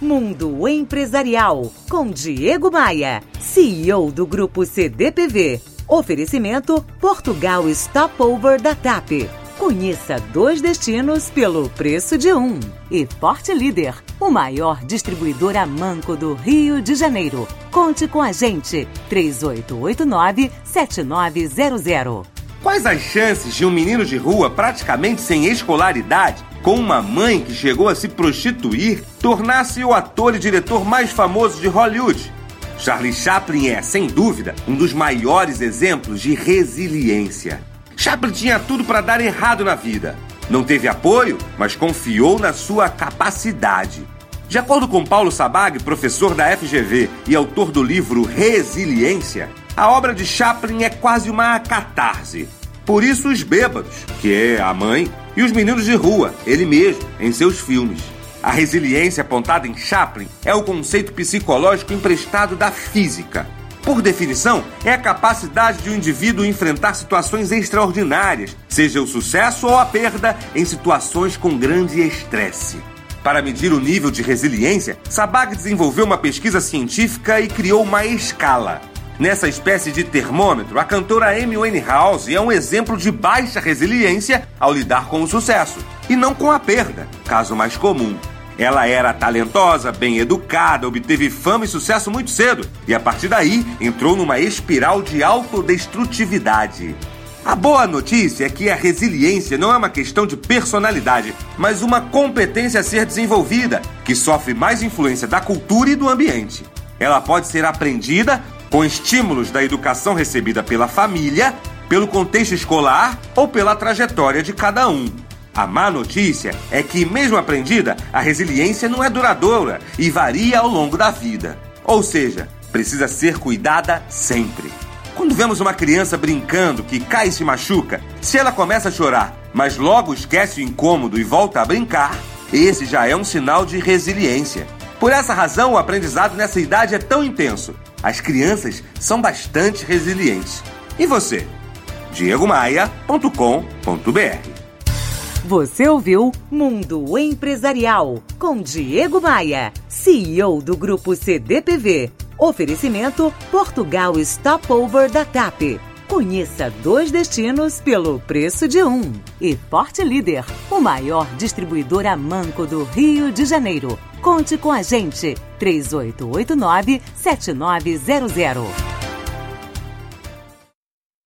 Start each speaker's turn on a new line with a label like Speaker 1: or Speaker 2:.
Speaker 1: Mundo Empresarial com Diego Maia, CEO do Grupo CDPV. Oferecimento Portugal Stopover da TAP. Conheça dois destinos pelo preço de um. E Porte Líder, o maior distribuidor a manco do Rio de Janeiro. Conte com a gente. 3889-7900.
Speaker 2: Quais as chances de um menino de rua praticamente sem escolaridade, com uma mãe que chegou a se prostituir, tornar-se o ator e diretor mais famoso de Hollywood? Charlie Chaplin é, sem dúvida, um dos maiores exemplos de resiliência. Chaplin tinha tudo para dar errado na vida. Não teve apoio, mas confiou na sua capacidade. De acordo com Paulo Sabag, professor da FGV e autor do livro Resiliência, a obra de Chaplin é quase uma catarse. Por isso, os bêbados, que é a mãe, e os meninos de rua, ele mesmo, em seus filmes. A resiliência apontada em Chaplin é o conceito psicológico emprestado da física. Por definição, é a capacidade de um indivíduo enfrentar situações extraordinárias, seja o sucesso ou a perda, em situações com grande estresse. Para medir o nível de resiliência, Sabag desenvolveu uma pesquisa científica e criou uma escala. Nessa espécie de termômetro, a cantora Amy Winehouse é um exemplo de baixa resiliência ao lidar com o sucesso, e não com a perda, caso mais comum. Ela era talentosa, bem educada, obteve fama e sucesso muito cedo, e a partir daí entrou numa espiral de autodestrutividade. A boa notícia é que a resiliência não é uma questão de personalidade, mas uma competência a ser desenvolvida, que sofre mais influência da cultura e do ambiente. Ela pode ser aprendida com estímulos da educação recebida pela família, pelo contexto escolar ou pela trajetória de cada um. A má notícia é que, mesmo aprendida, a resiliência não é duradoura e varia ao longo da vida. Ou seja, precisa ser cuidada sempre. Quando vemos uma criança brincando que cai e se machuca, se ela começa a chorar, mas logo esquece o incômodo e volta a brincar, esse já é um sinal de resiliência. Por essa razão, o aprendizado nessa idade é tão intenso. As crianças são bastante resilientes. E você? diegomaia.com.br
Speaker 1: Você ouviu Mundo Empresarial com Diego Maia, CEO do Grupo CDPV. Oferecimento Portugal Stopover da TAP. Conheça dois destinos pelo preço de um. E Porte Líder, o maior distribuidor a manco do Rio de Janeiro. Conte com a gente. 3889 7900.